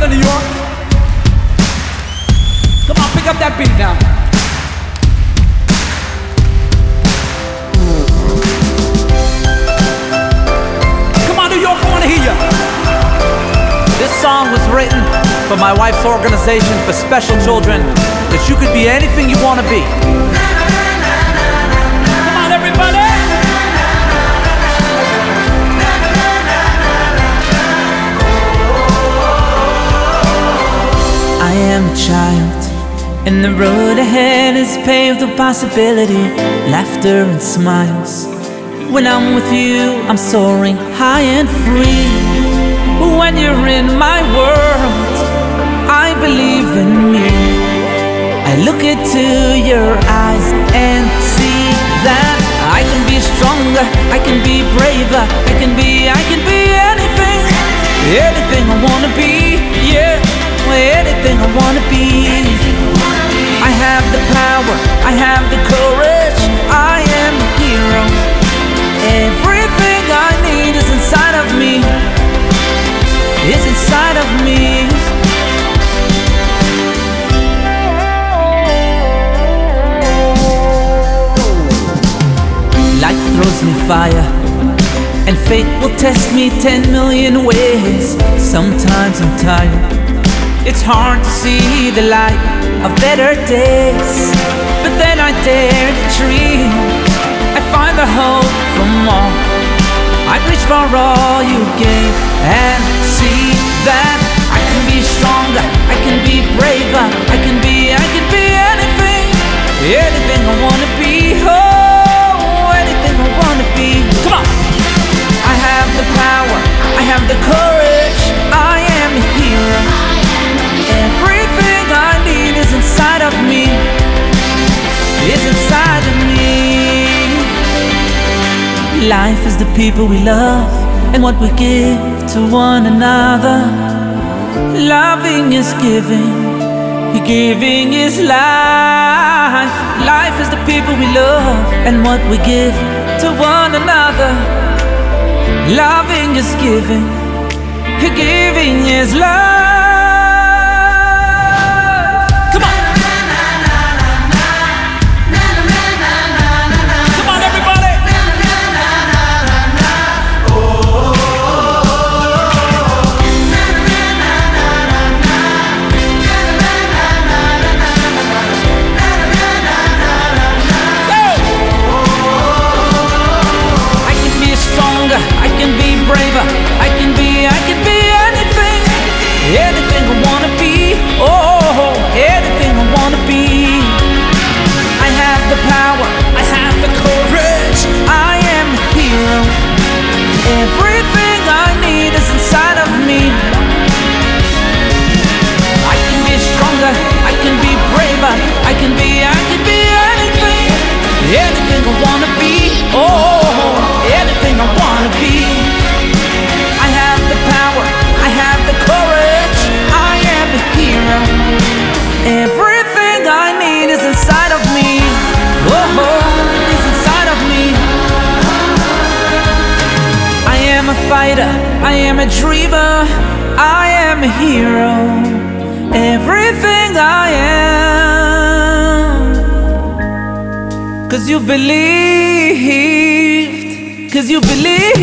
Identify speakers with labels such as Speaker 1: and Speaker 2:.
Speaker 1: Northern New York. Come on, pick up that beat now. Come on, New York, I wanna hear you. This song was written for my wife's organization for special children that you could be anything you wanna be.
Speaker 2: Child, and the road ahead is paved with possibility, laughter and smiles. When I'm with you, I'm soaring high and free. When you're in my world, I believe in me. I look into your eyes and see that I can be stronger, I can be braver, I can be, I can be anything, anything I wanna be, anything I wanna be. I have the power, I have the courage, I am a hero. Everything I need is inside of me, is inside of me. Life throws me fire, and fate will test me ten million ways. Sometimes I'm tired. It's hard to see the light of better days, but then I dare to dream. I find the hope from all. I reach for all you gave and see that I can be stronger, I can be braver, I can be, I can be anything, anything I wanna be. Life is the people we love and what we give to one another. Loving is giving, giving is life. Life is the people we love and what we give to one another. Loving is giving, giving is life. Wanna be. Oh, anything I wanna be. I have the power, I have the courage, I am a hero. Everything I need is inside of me. Oh, is inside of me. I am a fighter, I am a dreamer, I am a hero. You believed, cause you believed